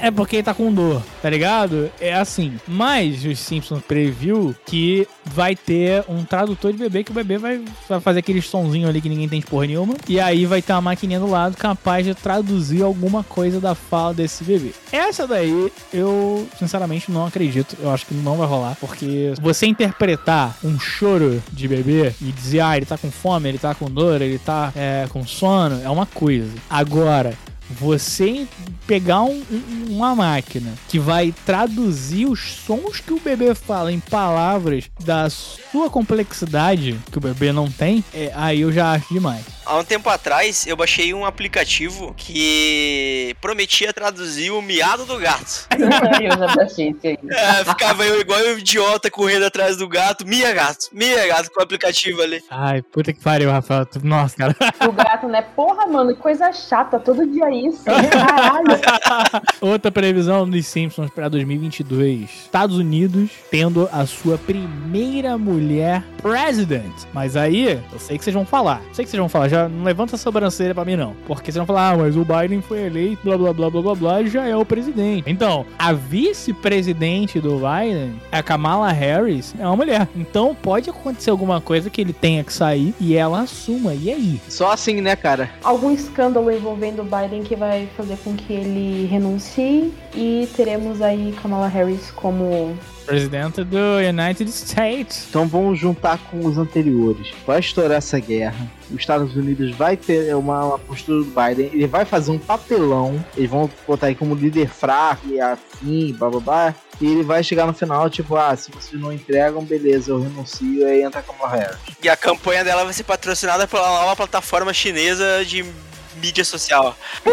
Speaker 1: É porque ele tá com dor, tá ligado? É assim. Mas os Simpsons previu que vai ter um tradutor de bebê que o bebê vai, vai fazer aquele sonzinho ali que ninguém tem de porra nenhuma. E aí vai ter uma maquininha do lado capaz de traduzir alguma coisa da fala desse bebê. Essa daí eu, sinceramente, não acredito. Eu acho que não vai rolar. Porque você interpretar um choro de bebê e dizer, ah, ele tá com fome, ele tá com dor, ele tá é, com sono, é uma coisa. Agora, você pegar um- um- uma máquina que vai traduzir os sons que o bebê fala em palavras da sua complexidade, que o bebê não tem, é, aí eu já acho demais.
Speaker 4: Há um tempo atrás, eu baixei um aplicativo que prometia traduzir o miado do gato.
Speaker 3: Eu já baixei isso aí.
Speaker 4: É, ficava eu igual um idiota correndo atrás do gato. Mia gato, Mia gato com o aplicativo ali.
Speaker 1: Ai, puta que pariu, Rafael. Nossa, cara.
Speaker 3: O gato, né? Porra, mano, que coisa chata. Todo dia isso. Caralho.
Speaker 1: Outra previsão dos Simpsons para 2022. Estados Unidos tendo a sua primeira mulher president. Mas aí, eu sei que vocês vão falar. Sei que vocês vão falar. Já não levanta a sobrancelha pra mim, não. Porque vocês vão falar, ah, mas o Biden foi eleito, blá, blá, blá, blá, blá, blá, e já é o presidente. Então, a vice-presidente do Biden, a Kamala Harris, é uma mulher. Então, pode acontecer alguma coisa que ele tenha que sair e ela assuma. E aí?
Speaker 2: Só assim, né, cara?
Speaker 3: Algum escândalo envolvendo o Biden que vai fazer com que ele renuncie. E teremos aí Kamala Harris como.
Speaker 1: Presidente do United States.
Speaker 2: Então vamos juntar com os anteriores. Vai estourar essa guerra. Os Estados Unidos vai ter uma, uma postura do Biden. Ele vai fazer um papelão. Eles vão botar aí como líder fraco e assim, blá blá blá. E ele vai chegar no final, tipo, ah, se vocês não entregam, beleza, eu renuncio. E aí entra Kamala Harris.
Speaker 4: E a campanha dela vai ser patrocinada pela nova plataforma chinesa de mídia social.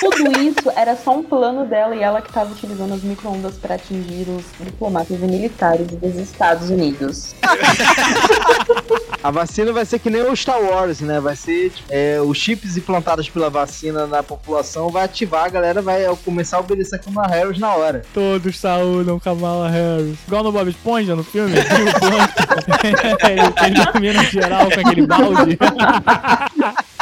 Speaker 3: Tudo isso era só um plano dela e ela que estava utilizando as micro-ondas para atingir os diplomatas e militares dos Estados Unidos.
Speaker 2: A vacina vai ser que nem o Star Wars, né? Vai ser tipo, é, os chips implantados pela vacina na população vai ativar, a galera vai começar a obedecer a Kamala Harris na hora.
Speaker 1: Todos saúdam Kamala Harris. Igual no Bob Esponja, no filme. O Plankton? ele, ele domina geral com aquele balde.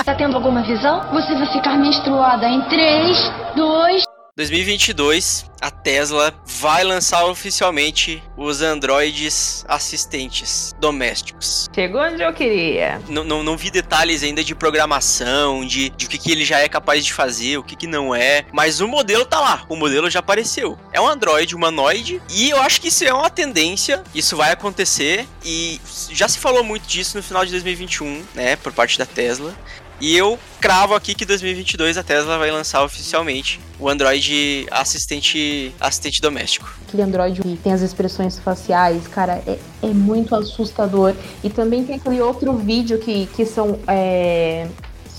Speaker 5: Tá tendo alguma visão? Você vai ficar menstruada em 3, 2,
Speaker 4: 2022, a Tesla vai lançar oficialmente os androides assistentes domésticos.
Speaker 3: Chegou onde eu queria.
Speaker 4: Não, não, não vi detalhes ainda de programação, de, de o que, que ele já é capaz de fazer, o que, que não é. Mas o modelo tá lá, o modelo já apareceu. É um androide humanoide e eu acho que isso é uma tendência, isso vai acontecer e já se falou muito disso no final de 2021, né, por parte da Tesla. E eu cravo aqui que 2022 a Tesla vai lançar oficialmente o Android assistente assistente doméstico.
Speaker 3: Aquele Android que tem as expressões faciais, cara, é, é muito assustador. E também tem aquele outro vídeo que, que são. É,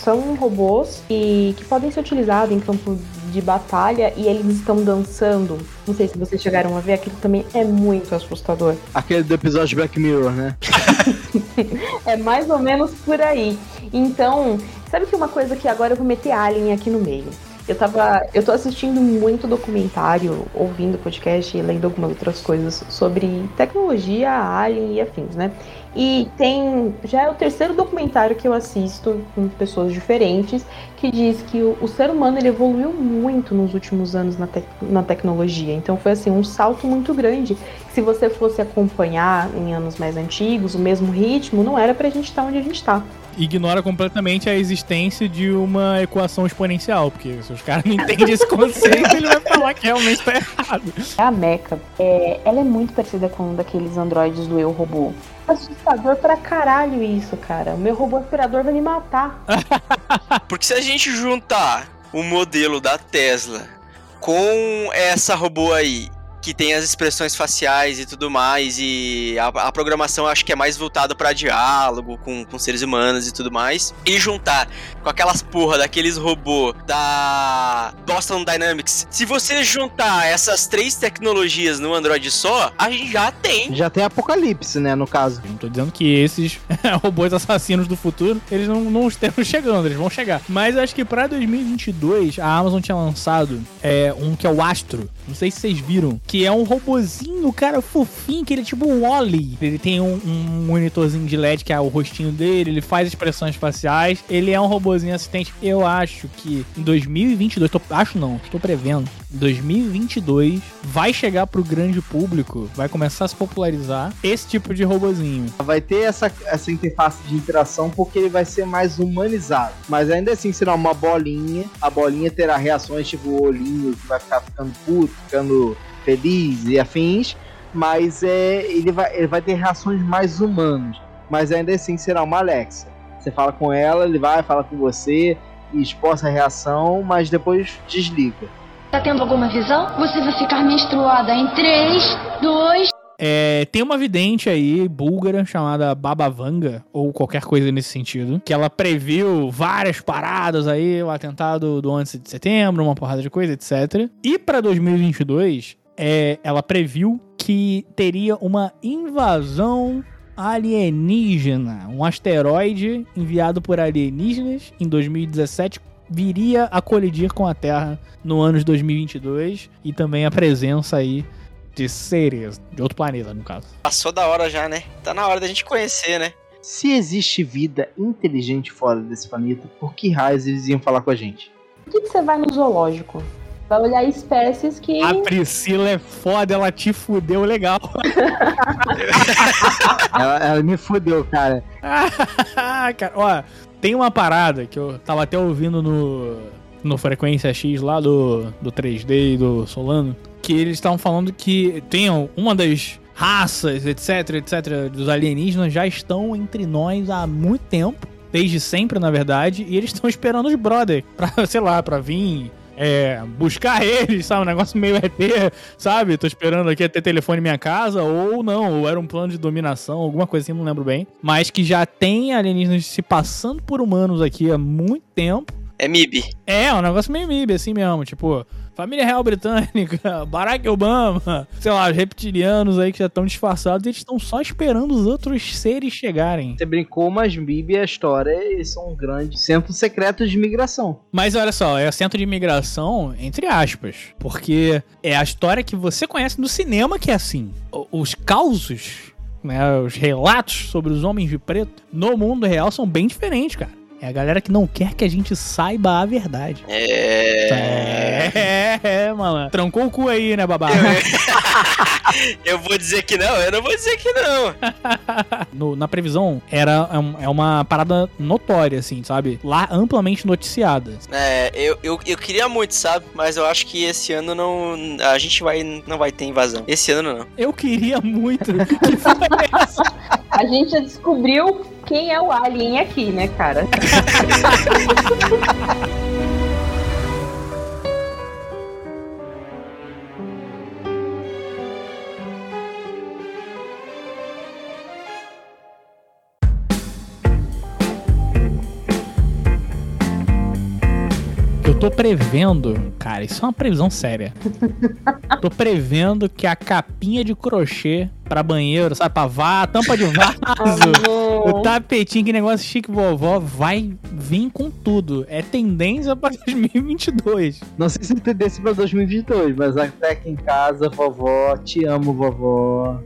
Speaker 3: são robôs e que podem ser utilizados em campo de batalha e eles estão dançando. Não sei se vocês chegaram a ver, aquilo também é muito assustador.
Speaker 2: Aquele do episódio de Black Mirror, né?
Speaker 3: é mais ou menos por aí. Então, sabe que uma coisa que agora eu vou meter Alien aqui no meio. Eu tava. Eu tô assistindo muito documentário, ouvindo podcast e lendo algumas outras coisas sobre tecnologia, Alien e afins, né? E tem. Já é o terceiro documentário que eu assisto com pessoas diferentes que diz que o, o ser humano ele evoluiu muito nos últimos anos na, tec na tecnologia. Então foi assim, um salto muito grande. Se você fosse acompanhar em anos mais antigos, o mesmo ritmo, não era pra gente estar onde a gente tá.
Speaker 1: Ignora completamente a existência de uma equação exponencial, porque se os caras não entendem esse conceito, ele vai falar que realmente tá errado.
Speaker 3: A Mecha, é, ela é muito parecida com um daqueles androides do Eu Robô. Assustador pra caralho isso, cara. O meu robô aspirador vai me matar.
Speaker 4: Porque se a gente juntar o modelo da Tesla com essa robô aí que tem as expressões faciais e tudo mais, e a, a programação acho que é mais voltada para diálogo com, com seres humanos e tudo mais, e juntar com aquelas porra daqueles robôs da Boston Dynamics, se você juntar essas três tecnologias no Android só, a gente já tem.
Speaker 2: Já tem Apocalipse, né, no caso.
Speaker 1: Não tô dizendo que esses robôs assassinos do futuro, eles não, não estão chegando, eles vão chegar. Mas acho que pra 2022, a Amazon tinha lançado é, um que é o Astro, não sei se vocês viram, que é um robozinho, cara, fofinho, que ele é tipo um Wally. Ele tem um, um, monitorzinho de LED que é o rostinho dele, ele faz expressões faciais. Ele é um robozinho assistente. Eu acho que em 2022, tô, acho não, estou prevendo, 2022 vai chegar pro grande público, vai começar a se popularizar esse tipo de robozinho.
Speaker 2: Vai ter essa, essa interface de interação porque ele vai ser mais humanizado. Mas ainda assim será uma bolinha. A bolinha terá reações tipo o olhinho que vai ficar ficando puto, ficando feliz e afins. Mas é, ele, vai, ele vai ter reações mais humanas. Mas ainda assim será uma Alexa. Você fala com ela, ele vai falar com você e exposta a reação, mas depois desliga.
Speaker 5: Tá tendo alguma visão? Você vai ficar menstruada em 3, 2,
Speaker 1: é, tem uma vidente aí, búlgara, chamada Baba Vanga, ou qualquer coisa nesse sentido, que ela previu várias paradas aí, o atentado do 11 de setembro, uma porrada de coisa, etc. E para 2022, é, ela previu que teria uma invasão alienígena, um asteroide enviado por alienígenas em 2017 viria a colidir com a Terra no ano de 2022 e também a presença aí de seres de outro planeta, no caso.
Speaker 4: Passou da hora já, né? Tá na hora da gente conhecer, né?
Speaker 2: Se existe vida inteligente fora desse planeta, por que raios eles iam falar com a gente?
Speaker 3: Por que, que você vai no zoológico? Vai olhar espécies que.
Speaker 1: A Priscila é foda, ela te fudeu legal.
Speaker 2: ela, ela me fudeu, cara.
Speaker 1: cara. Ó, tem uma parada que eu tava até ouvindo no, no Frequência X lá do, do 3D e do Solano, que eles estavam falando que tem uma das raças, etc, etc, dos alienígenas já estão entre nós há muito tempo, desde sempre, na verdade, e eles estão esperando os brother pra, sei lá, pra vir é, buscar eles, sabe? Um negócio meio ET, sabe? Tô esperando aqui ter telefone em minha casa, ou não, ou era um plano de dominação, alguma coisa assim, não lembro bem. Mas que já tem alienígenas se passando por humanos aqui há muito tempo.
Speaker 4: É MIB.
Speaker 1: É, um negócio meio MIB, assim mesmo. Tipo, família real britânica, Barack Obama, sei lá, os reptilianos aí que já estão disfarçados, eles estão só esperando os outros seres chegarem.
Speaker 2: Você brincou, mas MIB e a história, eles são grandes centros secretos de imigração.
Speaker 1: Mas olha só, é centro de imigração, entre aspas, porque é a história que você conhece no cinema que é assim. Os causos, né, os relatos sobre os homens de preto no mundo real são bem diferentes, cara É a galera que não quer que a gente saiba a verdade.
Speaker 4: É.
Speaker 1: É, é, mano. Trancou o cu aí, né, babá?
Speaker 4: Eu vou dizer que não, eu não vou dizer que não.
Speaker 1: No- na previsão, era é é uma parada notória, assim, sabe? Lá amplamente noticiada.
Speaker 4: É, eu, eu, eu queria muito, sabe? Mas eu acho que esse ano não. A gente vai, não vai ter invasão. Esse ano não.
Speaker 1: Eu queria muito que fosse
Speaker 3: A gente já descobriu quem é o alien aqui, né, cara?
Speaker 1: tô prevendo, cara, isso é uma previsão séria. tô prevendo que a capinha de crochê pra banheiro, sabe, pra vá, tampa de vaso, o tapetinho, que negócio chique vovó, vai vir com tudo. É tendência pra 2022.
Speaker 2: Não sei se desse pra 2022, mas até aqui em casa, vovó, te amo, vovó.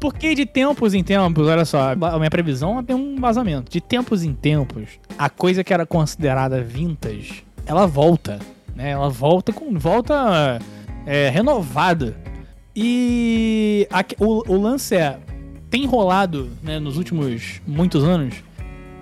Speaker 1: Porque de tempos em tempos, olha só, a minha previsão tem um vazamento. De tempos em tempos, a coisa que era considerada vintage, ela volta, né? Ela volta com volta é, renovada. E a- o, o lance é tem rolado, né, nos últimos muitos anos,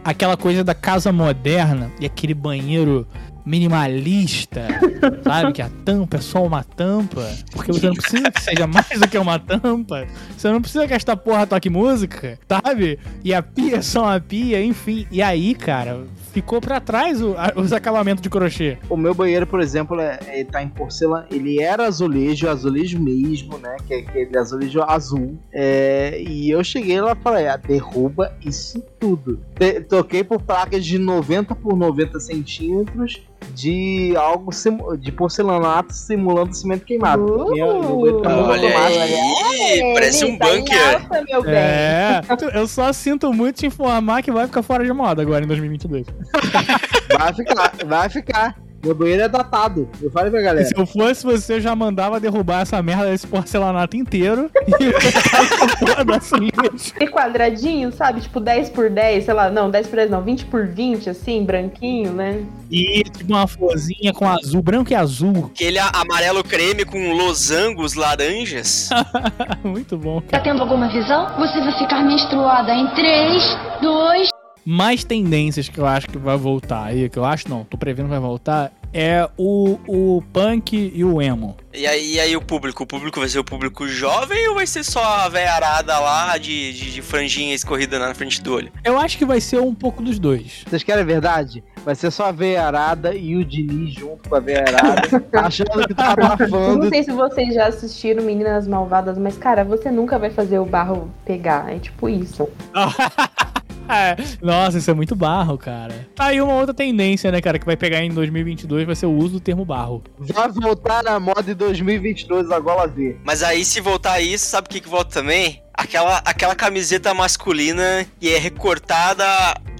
Speaker 1: aquela coisa da casa moderna e aquele banheiro minimalista, sabe? Que a tampa é só uma tampa, porque você não precisa que seja mais do que uma tampa. Você não precisa que esta porra toque música, sabe? E a pia é só uma pia, enfim. E aí, cara, ficou pra trás o- a- os acabamentos de crochê.
Speaker 2: O meu banheiro, por exemplo, é, tá em porcelana. Ele era azulejo, azulejo mesmo, né? Que é aquele azulejo azul. É, e eu cheguei lá e falei: ah, derruba isso tudo. Te- toquei por placas de 90 por 90 centímetros de algo de porcelanato simulando cimento queimado.
Speaker 3: Uh!
Speaker 2: Meu- meu banheiro tá
Speaker 4: Olha aí, parece um
Speaker 3: Tá
Speaker 4: bunker.
Speaker 3: alta, meu bem.
Speaker 1: É, eu só sinto muito te informar que vai ficar fora de moda agora em 2022.
Speaker 2: Vai ficar, vai ficar. Meu banheiro é datado. Eu falei pra galera.
Speaker 1: Se eu fosse você, eu já mandava derrubar essa merda desse porcelanato inteiro e.
Speaker 3: E quadradinho, sabe? Tipo 10 por 10, sei lá, não, 10 por 10 não, 20 por 20, assim, branquinho, né?
Speaker 1: E tipo uma florzinha com azul, branco e azul.
Speaker 4: Aquele amarelo creme com losangos laranjas.
Speaker 1: Muito bom,
Speaker 5: Tá
Speaker 1: cara.
Speaker 5: tendo alguma visão? Você vai ficar menstruada em 3, 2,
Speaker 1: Mais tendências que eu acho que vai voltar aí, que eu acho não, tô prevendo que vai voltar, é o, o punk e o emo.
Speaker 4: E aí, e aí o público? O público vai ser o público jovem ou vai ser só a véia arada lá de, de, de franjinha escorrida na frente do olho?
Speaker 1: Eu acho que vai ser um pouco dos dois.
Speaker 2: Vocês querem a verdade? Vai ser só a veia arada e o Diniz junto com a veia arada, achando que tá
Speaker 3: Eu não
Speaker 2: abafando.
Speaker 3: sei se vocês já assistiram Meninas Malvadas, mas, cara, você nunca vai fazer o barro pegar. É tipo isso.
Speaker 1: É, Nossa, isso é muito barro, cara. Tá aí uma outra tendência, né, cara, que vai pegar em 2022 vai ser o uso do termo barro.
Speaker 2: Vai voltar na moda em 2022, agora vê.
Speaker 4: Mas aí, se voltar isso, sabe o que, que volta também? Aquela, aquela camiseta masculina que é recortada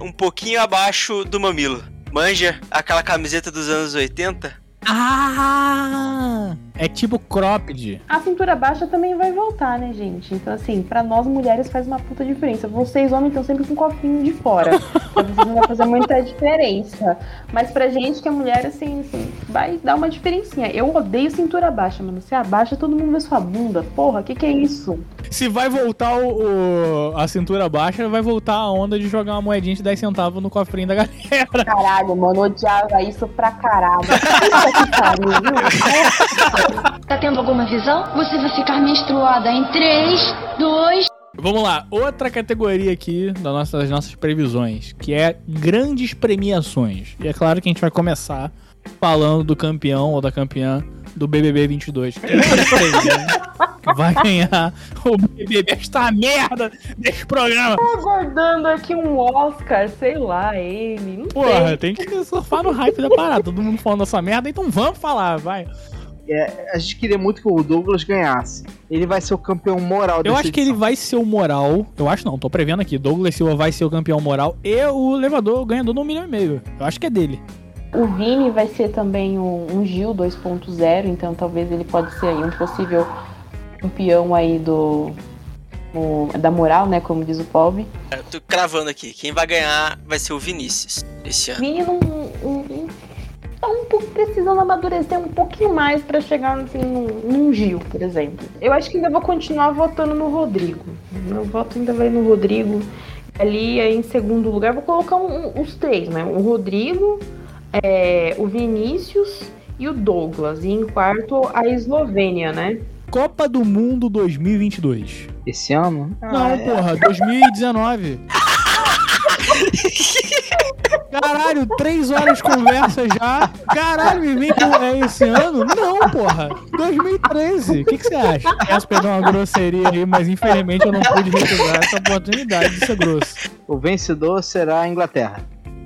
Speaker 4: um pouquinho abaixo do mamilo. Manja aquela camiseta dos anos 80?
Speaker 1: Ah! É tipo cropped.
Speaker 3: A cintura baixa também vai voltar, né, gente? Então, assim, pra nós mulheres faz uma puta diferença. Vocês, homens, estão sempre com o copinho de fora. Vocês não vai fazer muita diferença. Mas pra gente que é mulher, assim, assim, vai dar uma diferencinha. Eu odeio cintura baixa, mano. Você abaixa, todo mundo vê sua bunda. Porra, que que é isso?
Speaker 1: Se vai voltar o, o- a cintura baixa, vai voltar a onda de jogar uma moedinha de 10 centavos no cofrinho da galera.
Speaker 3: Caralho, mano, odiava isso pra caralho. Puta que pariu, viu?
Speaker 5: tá tendo alguma visão? Você vai ficar menstruada em 3, 2,
Speaker 1: Vamos lá, outra categoria aqui das nossas, das nossas previsões, que é grandes premiações. E é claro que a gente vai começar falando do campeão ou da campeã do BBB 22. Quem você prevê que vai ganhar o BBB esta merda desse programa?
Speaker 3: Aguardando aqui um Oscar, sei lá, ele.
Speaker 1: Porra,
Speaker 3: sei.
Speaker 1: tem que surfar no hype da parada. Todo mundo falando dessa merda, então vamos falar, vai.
Speaker 2: A gente queria muito que o Douglas ganhasse. Ele vai ser o campeão moral
Speaker 1: Eu
Speaker 2: dessa
Speaker 1: acho que ele
Speaker 2: edição.
Speaker 1: vai ser o moral. Eu acho não, tô prevendo aqui. Douglas Silva vai ser o campeão moral e o levador o ganhador no milhão e meio. Eu acho que é dele.
Speaker 3: O Vini vai ser também um, um Gil 2.0, então talvez ele pode ser aí um possível campeão aí do o- da moral, né? Como diz o pobre.
Speaker 4: Eu tô cravando aqui. Quem vai ganhar vai ser o Vinícius esse ano.
Speaker 3: Vini não- tá um pouco precisando amadurecer um pouquinho mais pra chegar assim, num, num Gil, por exemplo. Eu acho que ainda vou continuar votando no Rodrigo. Meu voto ainda vai no Rodrigo. Ali aí, em segundo lugar, vou colocar um- um- os três, né? O Rodrigo, é, o Vinícius e o Douglas. E em quarto, a Eslovênia, né?
Speaker 1: Copa do Mundo 2022.
Speaker 2: Esse ano?
Speaker 1: Não,
Speaker 2: Ah, é.
Speaker 1: porra, 2019. Caralho, três horas de conversa já. Caralho, me vem com é esse ano? Não, porra. 2013. O que, que você acha? Peço perdão uma grosseria aí, mas infelizmente eu não pude recusar essa oportunidade de ser grosso.
Speaker 2: O vencedor será a Inglaterra.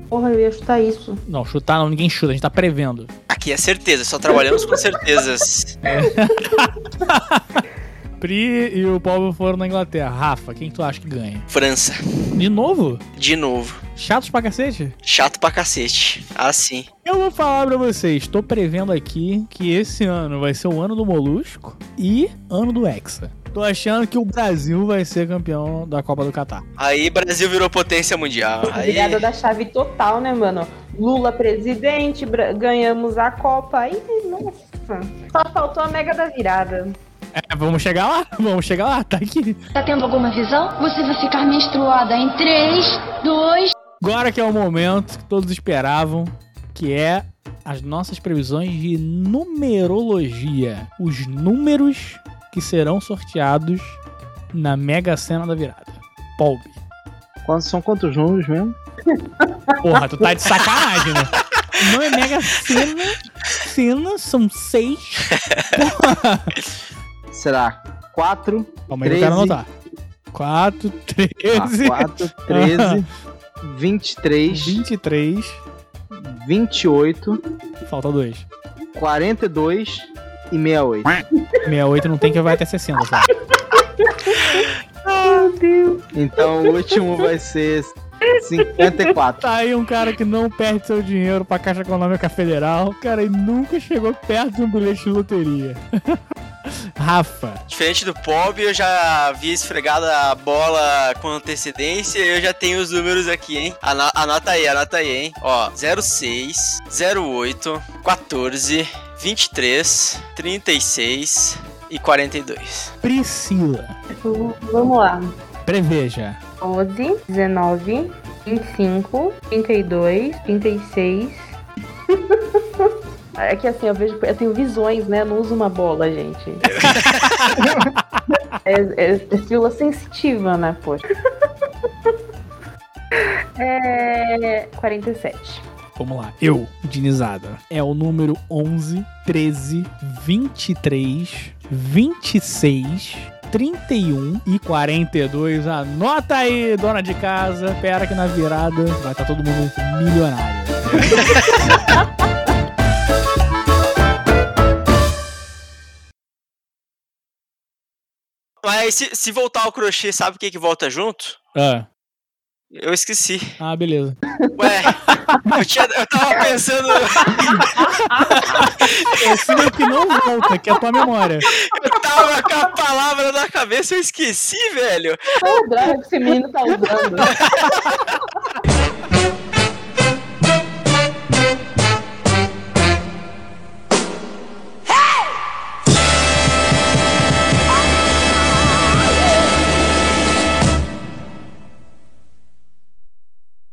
Speaker 3: Porra, eu ia chutar isso.
Speaker 1: Não, chutar não, ninguém chuta, a gente tá prevendo.
Speaker 4: Aqui é certeza, só trabalhamos com certezas.
Speaker 1: Pri e o Paulo foram na Inglaterra. Rafa, quem tu acha que ganha?
Speaker 4: França,
Speaker 1: De novo?
Speaker 4: de novo.
Speaker 1: Chatos pra cacete?
Speaker 4: Chato pra cacete. Assim.
Speaker 1: Eu vou falar pra vocês, tô prevendo aqui que esse ano vai ser o ano do Molusco e ano do Hexa. Tô achando que o Brasil vai ser campeão da Copa do Catar.
Speaker 4: Aí Brasil virou potência mundial. Aí,
Speaker 3: Virada da chave total, né, mano? Lula presidente, ganhamos a Copa. Aí, nossa. Só faltou a mega da virada.
Speaker 1: É, vamos chegar lá? Vamos chegar lá, tá aqui.
Speaker 5: Tá tendo alguma visão? Você vai ficar menstruada em 3, 2,
Speaker 1: Agora que é o momento que todos esperavam, que é as nossas previsões de numerologia. Os números que serão sorteados na Mega Sena da virada.
Speaker 2: Quantos, são quantos números mesmo?
Speaker 1: Porra, tu tá de sacanagem, né? Não é Mega Sena. Sena são seis. Porra.
Speaker 2: Será 4,
Speaker 1: Calma aí, eu quero
Speaker 2: 13.
Speaker 1: anotar. 4, 13,
Speaker 2: 4, 13, 23,
Speaker 1: 23.
Speaker 2: 28,
Speaker 1: Falta dois.
Speaker 2: 42 e 68.
Speaker 1: 68 não tem que vai até 60, só.
Speaker 2: Então o último vai ser 54.
Speaker 1: Tá aí um cara que não perde seu dinheiro pra Caixa Econômica Federal. Cara aí nunca chegou perto de um bilhete de loteria. Rafa,
Speaker 4: Diferente do Pob, eu já vi esfregada a bola com antecedência e eu já tenho os números aqui, hein? Ano- anota aí, anota aí, hein? Ó, 06, 08, 14, 23, 36 e 42.
Speaker 1: Priscila,
Speaker 3: Vamos lá.
Speaker 1: preveja.
Speaker 3: 12, 19, 25, 32, 36. É que assim, eu vejo. Eu tenho visões, né? Eu não uso uma bola, gente. é, é, é fila sensitiva, né, poxa? É. 47.
Speaker 1: Vamos lá. Eu, Dinizada. É o número 11, 13, 23, 26, 31 e 42. Anota aí, dona de casa. Espera que na virada vai estar todo mundo milionário.
Speaker 4: Mas se, se voltar ao crochê, sabe o que que volta junto?
Speaker 1: Ah,
Speaker 4: Eu esqueci.
Speaker 1: ah beleza.
Speaker 4: Ué, eu, tinha, eu tava pensando.
Speaker 1: Esse é o que não volta, que é a tua memória.
Speaker 4: Eu tava com a palavra na cabeça, eu esqueci, velho.
Speaker 3: Qual droga que esse menino tá usando?